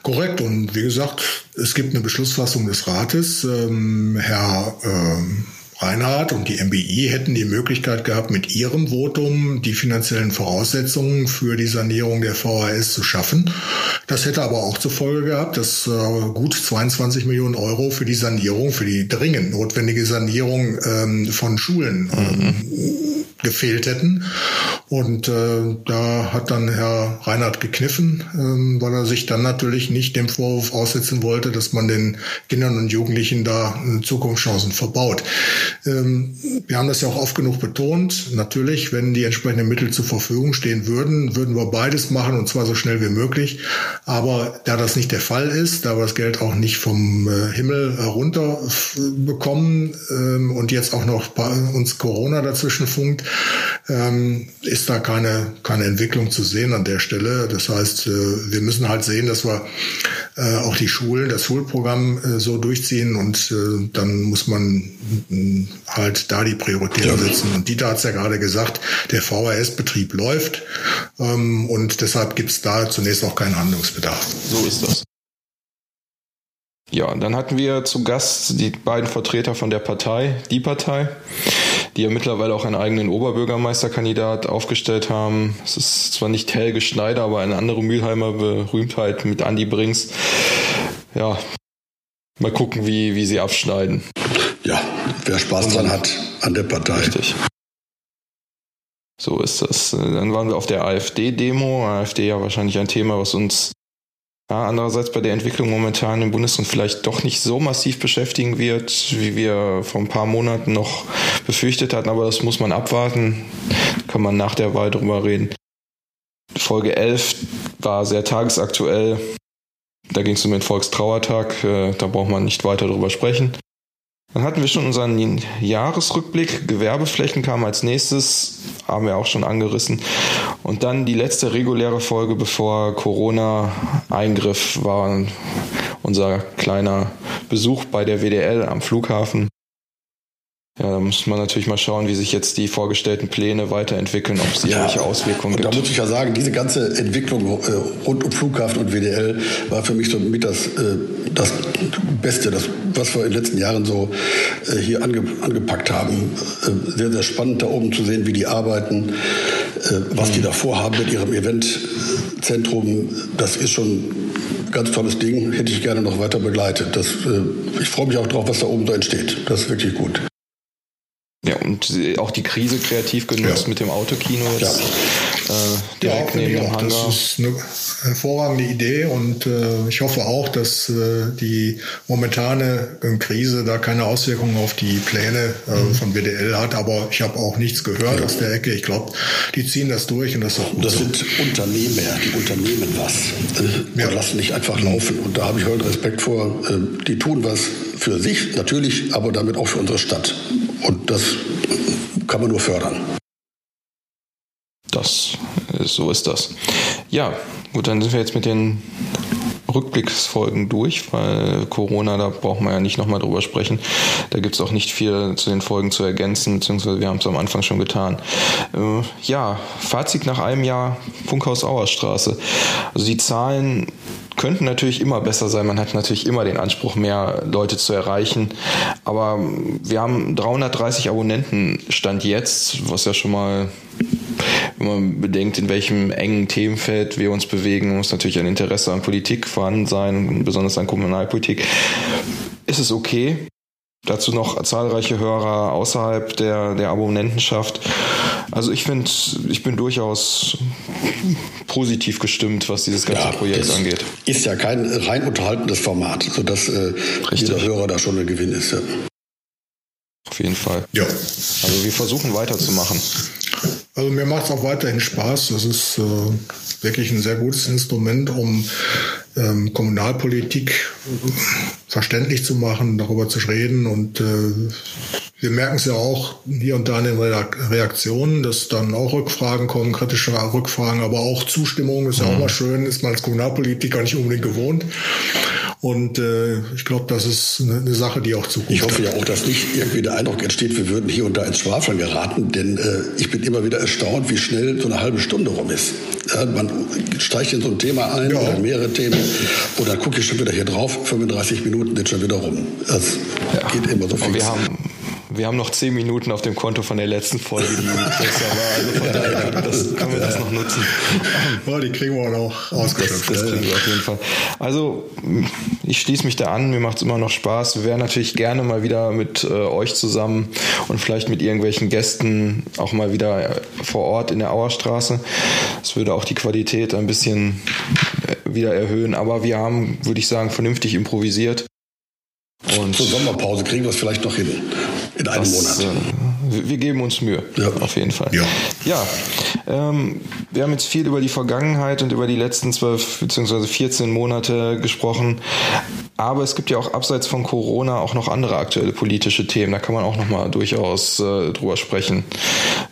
Korrekt. Und wie gesagt, es gibt eine Beschlussfassung des Rates. Ähm, Herr ähm, Reinhardt und die MBI hätten die Möglichkeit gehabt, mit ihrem Votum die finanziellen Voraussetzungen für die Sanierung der VHS zu schaffen. Das hätte aber auch zur Folge gehabt, dass äh, gut 22 Millionen Euro für die Sanierung, für die dringend notwendige Sanierung ähm, von Schulen ähm, mhm gefehlt hätten. Und äh, da hat dann Herr Reinhardt gekniffen, ähm, weil er sich dann natürlich nicht dem Vorwurf aussetzen wollte, dass man den Kindern und Jugendlichen da äh, Zukunftschancen verbaut. Ähm, wir haben das ja auch oft genug betont. Natürlich, wenn die entsprechenden Mittel zur Verfügung stehen würden, würden wir beides machen und zwar so schnell wie möglich. Aber da das nicht der Fall ist, da wir das Geld auch nicht vom äh, Himmel herunter bekommen ähm, und jetzt auch noch uns Corona dazwischen funkt, ähm, ist da keine, keine Entwicklung zu sehen an der Stelle. Das heißt, äh, wir müssen halt sehen, dass wir äh, auch die Schulen, das Schulprogramm äh, so durchziehen und äh, dann muss man äh, halt da die Prioritäten ja. setzen. Und Dieter hat es ja gerade gesagt, der VHS-Betrieb läuft ähm, und deshalb gibt es da zunächst auch keinen Handlungsbedarf. So ist das. Ja, dann hatten wir zu Gast die beiden Vertreter von der Partei, die Partei, die ja mittlerweile auch einen eigenen Oberbürgermeisterkandidat aufgestellt haben. Es ist zwar nicht Helge Schneider, aber eine andere Mülheimer Berühmtheit mit Andi Brings. Ja, mal gucken, wie, wie sie abschneiden. Ja, wer Spaß dran hat an der Partei. Richtig. So ist das. Dann waren wir auf der AfD-Demo. AfD ja wahrscheinlich ein Thema, was uns andererseits bei der Entwicklung momentan im Bundesland vielleicht doch nicht so massiv beschäftigen wird, wie wir vor ein paar Monaten noch befürchtet hatten, aber das muss man abwarten. Kann man nach der Wahl drüber reden. Folge 11 war sehr tagesaktuell. Da ging es um den Volkstrauertag, äh, da braucht man nicht weiter drüber sprechen. Dann hatten wir schon unseren Jahresrückblick. Gewerbeflächen kam als nächstes, haben wir auch schon angerissen. Und dann die letzte reguläre Folge, bevor Corona eingriff, war unser kleiner Besuch bei der WDL am Flughafen. Ja, da muss man natürlich mal schauen, wie sich jetzt die vorgestellten Pläne weiterentwickeln, ob es ja, irgendwelche Auswirkungen und gibt. Da muss ich ja sagen, diese ganze Entwicklung äh, rund um Flughafen und WDL war für mich so mit das, äh, das Beste, das, was wir in den letzten Jahren so äh, hier ange, angepackt haben. Sehr, sehr spannend da oben zu sehen, wie die arbeiten, was die da vorhaben mit ihrem Eventzentrum. Das ist schon ein ganz tolles Ding, hätte ich gerne noch weiter begleitet. Das, ich freue mich auch drauf, was da oben so entsteht. Das ist wirklich gut. Ja, und auch die Krise kreativ genutzt ja. mit dem Autokino jetzt. Ja. Äh, direkt ja, neben dem Hangar. Das ist eine hervorragende Idee und äh, ich hoffe auch, dass äh, die momentane Krise da keine Auswirkungen auf die Pläne äh, mhm. von WDL hat. Aber ich habe auch nichts gehört ja. aus der Ecke. Ich glaube, die ziehen das durch und das ist auch gut. Das so. sind Unternehmer, die unternehmen was äh, ja. und lassen nicht einfach laufen. Und da habe ich heute Respekt vor. Äh, die tun was für sich natürlich, aber damit auch für unsere Stadt. Und das kann man nur fördern. Das, so ist das. Ja, gut, dann sind wir jetzt mit den Rückblicksfolgen durch, weil Corona, da braucht man ja nicht nochmal drüber sprechen. Da gibt es auch nicht viel zu den Folgen zu ergänzen, beziehungsweise wir haben es am Anfang schon getan. Äh, ja, Fazit nach einem Jahr Funkhaus Auerstraße. Also die Zahlen könnten natürlich immer besser sein. Man hat natürlich immer den Anspruch, mehr Leute zu erreichen. Aber wir haben 330 Abonnenten Stand jetzt, was ja schon mal, wenn man bedenkt, in welchem engen Themenfeld wir uns bewegen, muss natürlich ein Interesse an Politik vorhanden sein, besonders an Kommunalpolitik. Ist es okay? Dazu noch zahlreiche Hörer außerhalb der, der Abonnentenschaft. Also ich finde, ich bin durchaus positiv gestimmt, was dieses ganze ja, Projekt angeht. Ist ja kein rein unterhaltendes Format, sodass äh, jeder Hörer da schon ein Gewinn ist. Ja. Auf jeden Fall. Ja. Also wir versuchen weiterzumachen. Also mir macht es auch weiterhin Spaß. Das ist äh, wirklich ein sehr gutes Instrument, um ähm, Kommunalpolitik verständlich zu machen, darüber zu reden. Und äh, wir merken es ja auch hier und da in den Reaktionen, dass dann auch Rückfragen kommen, kritische Rückfragen, aber auch Zustimmung ist ja auch mhm. mal schön, ist man als Kommunalpolitiker nicht unbedingt gewohnt. Und äh, ich glaube, das ist eine, eine, Sache, die auch Zukunft Ich hoffe ja auch, dass nicht irgendwie der Eindruck entsteht, wir würden hier und da ins Schwafeln geraten, denn äh, ich bin immer wieder erstaunt, wie schnell so eine halbe Stunde rum ist. Ja, man steigt in so ein Thema ein ja. oder mehrere Themen und dann gucke ich schon wieder hier drauf, 35 Minuten sind schon wieder rum. Das ja. geht immer so fix. Wir haben wir haben noch zehn Minuten auf dem Konto von der letzten Folge, die besser war. Also von daher das, können wir das noch nutzen. Ja, die kriegen wir auch noch ausgeschöpft. Das, das kriegen wir auf jeden Fall. Also ich schließe mich da an. Mir macht es immer noch Spaß. Wir wären natürlich gerne mal wieder mit äh, euch zusammen und vielleicht mit irgendwelchen Gästen auch mal wieder vor Ort in der Auerstraße. Das würde auch die Qualität ein bisschen äh, wieder erhöhen. Aber wir haben, würde ich sagen, vernünftig improvisiert. Und Zur Sommerpause kriegen wir es vielleicht noch hin. In einem das, Monat. Äh, wir geben uns Mühe, ja. auf jeden Fall. Ja, ja ähm, wir haben jetzt viel über die Vergangenheit und über die letzten zwölf bzw. 14 Monate gesprochen. Aber es gibt ja auch abseits von Corona auch noch andere aktuelle politische Themen. Da kann man auch noch mal durchaus äh, drüber sprechen.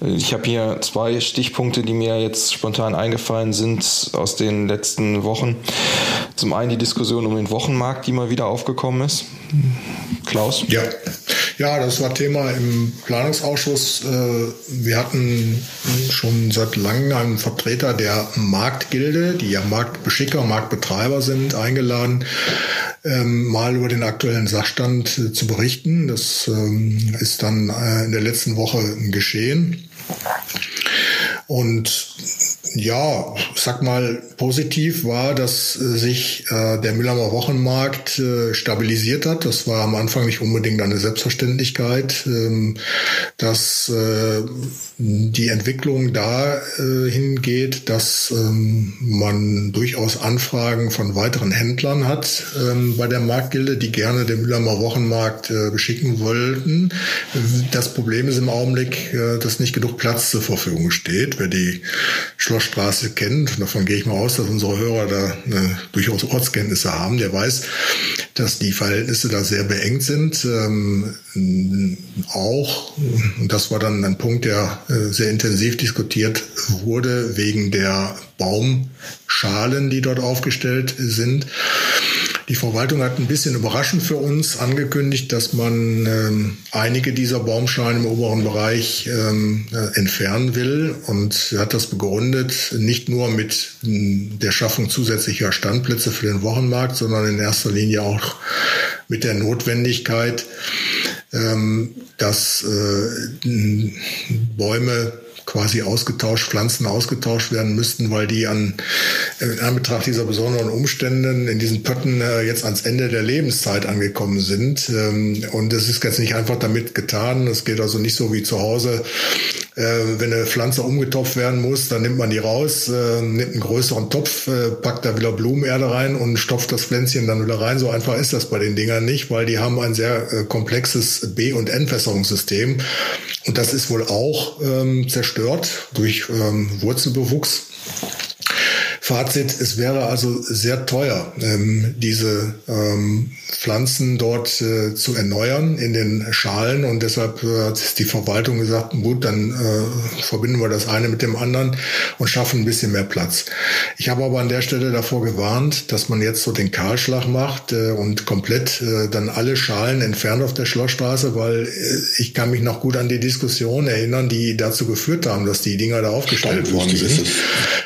Ich habe hier zwei Stichpunkte, die mir jetzt spontan eingefallen sind aus den letzten Wochen. Zum einen die Diskussion um den Wochenmarkt, die mal wieder aufgekommen ist. Klaus? Ja. Ja, das war Thema im Planungsausschuss. Äh, wir hatten schon seit langem einen Vertreter der Marktgilde, die ja Marktbeschicker, Marktbetreiber sind, eingeladen, ähm, mal über den aktuellen Sachstand äh, zu berichten. Das ähm, ist dann äh, in der letzten Woche geschehen. Und ja, sag mal, positiv war, dass sich äh, der Müllermer Wochenmarkt äh, stabilisiert hat. Das war am Anfang nicht unbedingt eine Selbstverständlichkeit, ähm, dass äh, die Entwicklung dahin geht, dass ähm, man durchaus Anfragen von weiteren Händlern hat ähm, bei der Marktgilde, die gerne den Müllermer Wochenmarkt äh, beschicken wollten. Das Problem ist im Augenblick, äh, dass nicht genug Platz zur Verfügung steht. Wer die Schlossstraße kennt, davon gehe ich mal aus, dass unsere Hörer da äh, durchaus Ortskenntnisse haben, der weiß, dass die Verhältnisse da sehr beengt sind. Ähm, auch, und das war dann ein Punkt, der äh, sehr intensiv diskutiert wurde, wegen der Baumschalen, die dort aufgestellt sind. Die Verwaltung hat ein bisschen überraschend für uns angekündigt, dass man ähm, einige dieser Baumschalen im oberen Bereich ähm, äh, entfernen will und hat das begründet nicht nur mit äh, der Schaffung zusätzlicher Standplätze für den Wochenmarkt, sondern in erster Linie auch mit der Notwendigkeit, dass äh, Bäume quasi ausgetauscht, Pflanzen ausgetauscht werden müssten, weil die an, in Anbetracht dieser besonderen Umständen in diesen Pötten äh, jetzt ans Ende der Lebenszeit angekommen sind. Ähm, und es ist jetzt nicht einfach damit getan. Es geht also nicht so wie zu Hause. Äh, wenn eine Pflanze umgetopft werden muss, dann nimmt man die raus, äh, nimmt einen größeren Topf, äh, packt da wieder Blumenerde rein und stopft das Pflänzchen dann wieder rein. So einfach ist das bei den Dingern nicht, weil die haben ein sehr äh, komplexes B- und Entwässerungssystem. Und das ist wohl auch ähm, zerstört durch ähm, Wurzelbewuchs. Fazit, es wäre also sehr teuer, ähm, diese ähm, Pflanzen dort äh, zu erneuern in den Schalen und deshalb äh, hat die Verwaltung gesagt, gut, dann äh, verbinden wir das eine mit dem anderen und schaffen ein bisschen mehr Platz. Ich habe aber an der Stelle davor gewarnt, dass man jetzt so den Kahlschlag macht äh, und komplett äh, dann alle Schalen entfernt auf der Schlossstraße, weil äh, ich kann mich noch gut an die Diskussion erinnern, die dazu geführt haben, dass die Dinger da aufgestellt worden sind.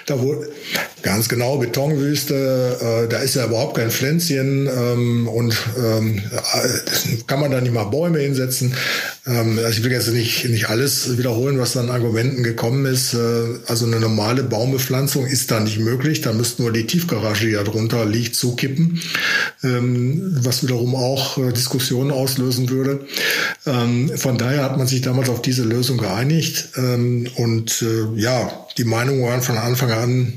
Da wurde, Ganz genau, Betonwüste, äh, da ist ja überhaupt kein Pflänzchen ähm, und ähm, äh, kann man da nicht mal Bäume hinsetzen. Ähm, also ich will jetzt nicht, nicht alles wiederholen, was an Argumenten gekommen ist. Äh, also eine normale Baumbepflanzung ist da nicht möglich. Da müssten wir die Tiefgarage, die da drunter liegt, zukippen, ähm, was wiederum auch äh, Diskussionen auslösen würde. Ähm, von daher hat man sich damals auf diese Lösung geeinigt. Und äh, ja, die Meinungen waren von Anfang an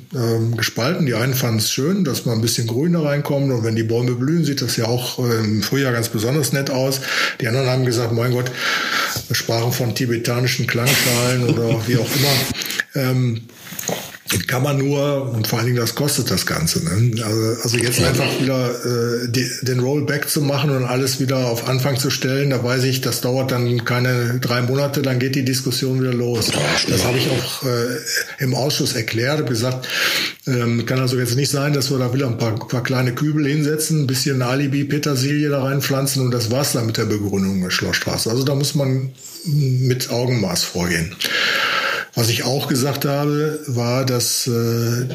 gespalten. Die einen fanden es schön, dass man ein bisschen Grün da reinkommt und wenn die Bäume blühen, sieht das ja auch im Frühjahr ganz besonders nett aus. Die anderen haben gesagt, mein Gott, sprachen von tibetanischen Klangschalen oder wie auch immer. Ähm, kann man nur, und vor allen Dingen das kostet das Ganze. Ne? Also, also jetzt einfach wieder äh, die, den Rollback zu machen und alles wieder auf Anfang zu stellen, da weiß ich, das dauert dann keine drei Monate, dann geht die Diskussion wieder los. Das habe ich auch äh, im Ausschuss erklärt, habe gesagt, ähm, kann also jetzt nicht sein, dass wir da wieder ein paar, paar kleine Kübel hinsetzen, ein bisschen Alibi, Petersilie da reinpflanzen und das war's dann mit der Begrünung der Schlossstraße. Also da muss man mit Augenmaß vorgehen. Was ich auch gesagt habe, war, dass äh,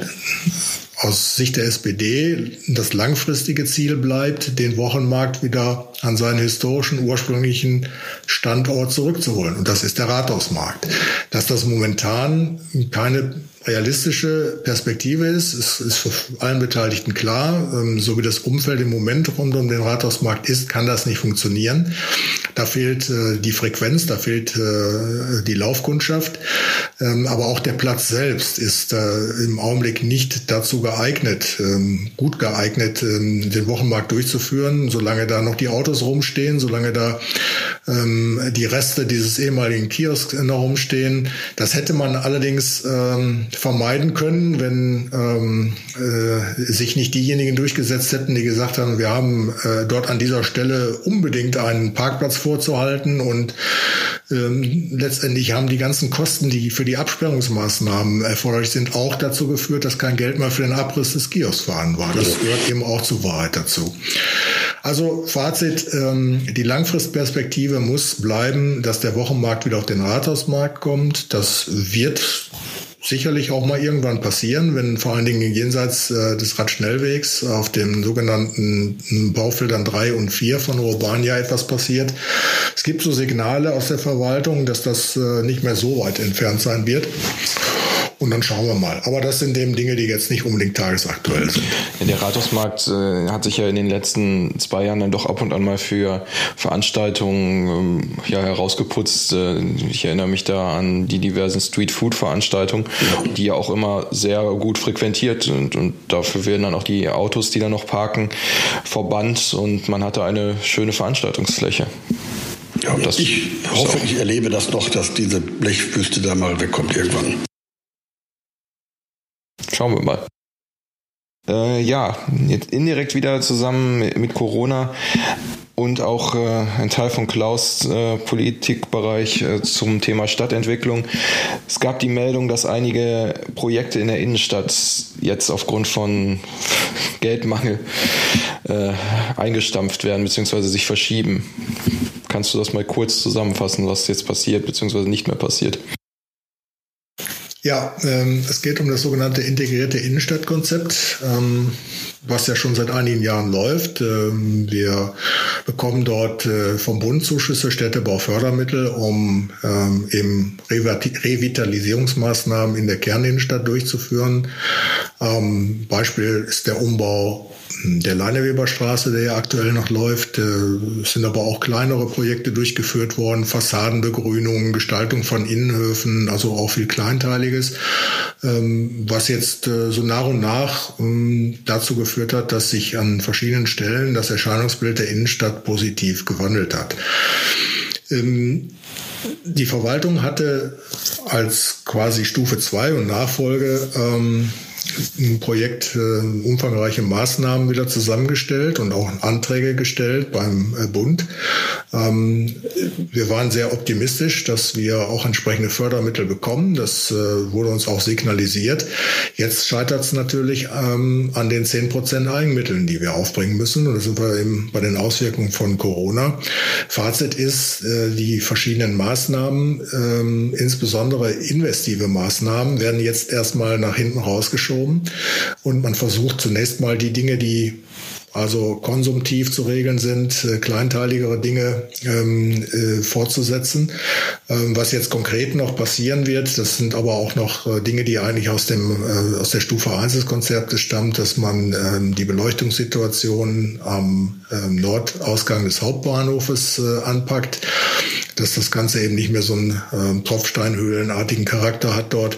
aus Sicht der SPD das langfristige Ziel bleibt, den Wochenmarkt wieder an seinen historischen ursprünglichen Standort zurückzuholen. Und das ist der Rathausmarkt. Dass das momentan keine realistische Perspektive ist, ist, ist für allen Beteiligten klar. Ähm, so wie das Umfeld im Moment rund um den Rathausmarkt ist, kann das nicht funktionieren. Da fehlt äh, die Frequenz, da fehlt äh, die Laufkundschaft. Ähm, aber auch der Platz selbst ist äh, im Augenblick nicht dazu geeignet, ähm, gut geeignet, den Wochenmarkt durchzuführen, solange da noch die Autos rumstehen, solange da die Reste dieses ehemaligen Kiosks noch rumstehen. Das hätte man allerdings vermeiden können, wenn ähm, äh, sich nicht diejenigen durchgesetzt hätten, die gesagt haben, wir haben äh, dort an dieser Stelle unbedingt einen Parkplatz vorzuhalten und ähm, letztendlich haben die ganzen Kosten, die für die Absperrungsmaßnahmen erforderlich sind, auch dazu geführt, dass kein Geld mehr für den Abriss des Kiosks vorhanden war. Das gehört eben auch zur Wahrheit dazu. Also Fazit, ähm, die Langfristperspektive muss bleiben, dass der Wochenmarkt wieder auf den Rathausmarkt kommt. Das wird sicherlich auch mal irgendwann passieren, wenn vor allen Dingen jenseits äh, des Radschnellwegs auf dem sogenannten Baufeldern 3 und 4 von Urbania etwas passiert. Es gibt so Signale aus der Verwaltung, dass das äh, nicht mehr so weit entfernt sein wird. Und dann schauen wir mal. Aber das sind eben Dinge, die jetzt nicht unbedingt tagesaktuell sind. Ja, der Rathausmarkt äh, hat sich ja in den letzten zwei Jahren dann doch ab und an mal für Veranstaltungen ähm, ja, herausgeputzt. Äh, ich erinnere mich da an die diversen Street-Food-Veranstaltungen, ja. die ja auch immer sehr gut frequentiert sind. Und dafür werden dann auch die Autos, die da noch parken, verbannt und man hatte eine schöne Veranstaltungsfläche. Ja, ich hoffe, ich erlebe das noch, dass diese Blechwüste da mal wegkommt irgendwann. Schauen wir mal. Äh, ja, jetzt indirekt wieder zusammen mit Corona und auch äh, ein Teil von Klaus äh, Politikbereich äh, zum Thema Stadtentwicklung. Es gab die Meldung, dass einige Projekte in der Innenstadt jetzt aufgrund von Geldmangel äh, eingestampft werden bzw. sich verschieben. Kannst du das mal kurz zusammenfassen, was jetzt passiert bzw. nicht mehr passiert? Ja, ähm, es geht um das sogenannte integrierte Innenstadtkonzept, ähm, was ja schon seit einigen Jahren läuft. Ähm, wir bekommen dort äh, vom Bund Zuschüsse, Städtebaufördermittel, um ähm, eben Revitalisierungsmaßnahmen in der Kerninnenstadt durchzuführen. Ähm, Beispiel ist der Umbau der Leineweberstraße, der ja aktuell noch läuft. Es sind aber auch kleinere Projekte durchgeführt worden, Fassadenbegrünung, Gestaltung von Innenhöfen, also auch viel Kleinteiliges, ähm, was jetzt äh, so nach und nach ähm, dazu geführt hat, dass sich an verschiedenen Stellen das Erscheinungsbild der Innenstadt positiv gewandelt hat. Ähm, die Verwaltung hatte als quasi Stufe 2 und Nachfolge ein Projekt äh, umfangreiche Maßnahmen wieder zusammengestellt und auch Anträge gestellt beim äh, Bund. Ähm, wir waren sehr optimistisch, dass wir auch entsprechende Fördermittel bekommen. Das äh, wurde uns auch signalisiert. Jetzt scheitert es natürlich ähm, an den 10 Prozent Eigenmitteln, die wir aufbringen müssen. Und da sind wir eben bei den Auswirkungen von Corona. Fazit ist, äh, die verschiedenen Maßnahmen, ähm, insbesondere investive Maßnahmen, werden jetzt erstmal nach hinten rausgeschoben geschoben. Und man versucht zunächst mal die Dinge, die also konsumtiv zu regeln sind, äh, kleinteiligere Dinge ähm, äh, fortzusetzen. Ähm, was jetzt konkret noch passieren wird, das sind aber auch noch äh, Dinge, die eigentlich aus dem äh, aus der Stufe 1 des Konzeptes stammt, dass man ähm, die Beleuchtungssituation am ähm, Nordausgang des Hauptbahnhofes äh, anpackt dass das Ganze eben nicht mehr so einen äh, Tropfsteinhöhlenartigen Charakter hat dort.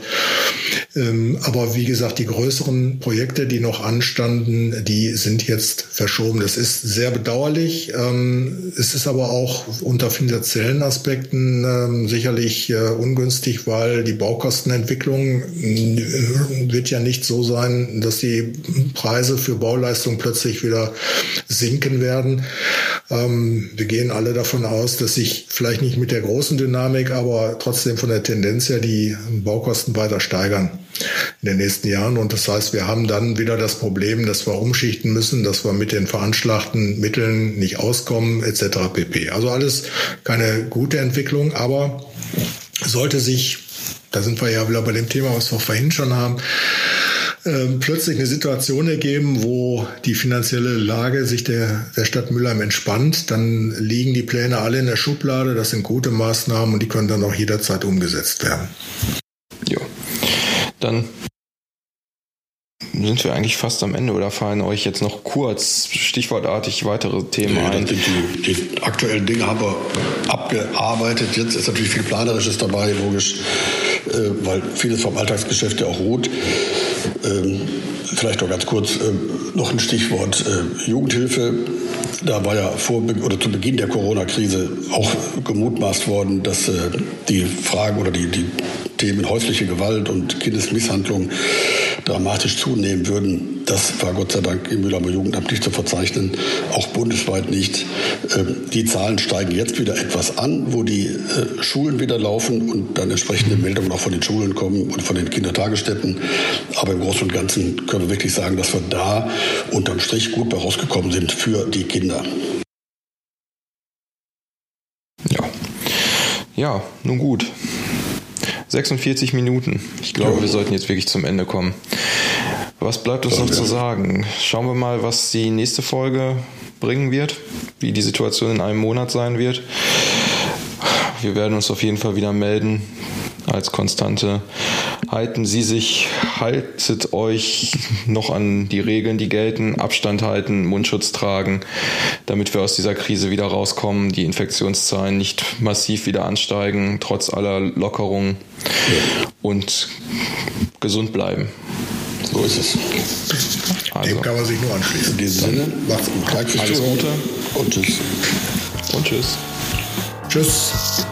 Ähm, aber wie gesagt, die größeren Projekte, die noch anstanden, die sind jetzt verschoben. Das ist sehr bedauerlich. Ähm, es ist aber auch unter finanziellen Aspekten ähm, sicherlich äh, ungünstig, weil die Baukostenentwicklung äh, wird ja nicht so sein, dass die Preise für Bauleistung plötzlich wieder sinken werden. Ähm, wir gehen alle davon aus, dass sich vielleicht nicht mit der großen Dynamik, aber trotzdem von der Tendenz her die Baukosten weiter steigern in den nächsten Jahren. Und das heißt, wir haben dann wieder das Problem, dass wir umschichten müssen, dass wir mit den veranschlagten Mitteln nicht auskommen, etc. pp. Also alles keine gute Entwicklung, aber sollte sich, da sind wir ja wieder bei dem Thema, was wir vorhin schon haben, ähm, plötzlich eine Situation ergeben, wo die finanzielle Lage sich der, der Stadt Mülheim entspannt, dann liegen die Pläne alle in der Schublade. Das sind gute Maßnahmen und die können dann auch jederzeit umgesetzt werden. Ja, dann sind wir eigentlich fast am Ende oder fallen euch jetzt noch kurz stichwortartig weitere Themen nee, ein? Die, die, aktuellen Dinge haben wir abgearbeitet. Jetzt ist natürlich viel Planerisches dabei, logisch, weil vieles vom Alltagsgeschäft ja auch ruht. Ähm, vielleicht noch ganz kurz äh, noch ein Stichwort äh, Jugendhilfe. Da war ja vor oder zu Beginn der Corona-Krise auch gemutmaßt worden, dass äh, die Fragen oder die, die Themen häusliche Gewalt und Kindesmisshandlung dramatisch zunehmen würden. Das war Gott sei Dank im Mühlheimer Jugendamt nicht zu verzeichnen, auch bundesweit nicht. Ähm, die Zahlen steigen jetzt wieder etwas an, wo die äh, Schulen wieder laufen und dann entsprechende Meldungen auch von den Schulen kommen und von den Kindertagesstätten. Aber im Großen und Ganzen können wir wirklich sagen, dass wir da unterm Strich gut bei rausgekommen sind für die Kinder. Ja. Ja, nun gut. 46 Minuten. Ich glaube, ja. wir sollten jetzt wirklich zum Ende kommen. Was bleibt uns noch zu sagen? Schauen wir mal, was die nächste Folge bringen wird, wie die Situation in einem Monat sein wird. Wir werden uns auf jeden Fall wieder melden als Konstante. Halten Sie sich, haltet euch noch an die Regeln, die gelten, Abstand halten, Mundschutz tragen, damit wir aus dieser Krise wieder rauskommen, die Infektionszahlen nicht massiv wieder ansteigen, trotz aller Lockerungen und gesund bleiben. So ist es. Also, Dem kann man sich nur anschließen. In diesem Sinne, macht's gut. Alles Gute. Und tschüss. Und tschüss. Tschüss.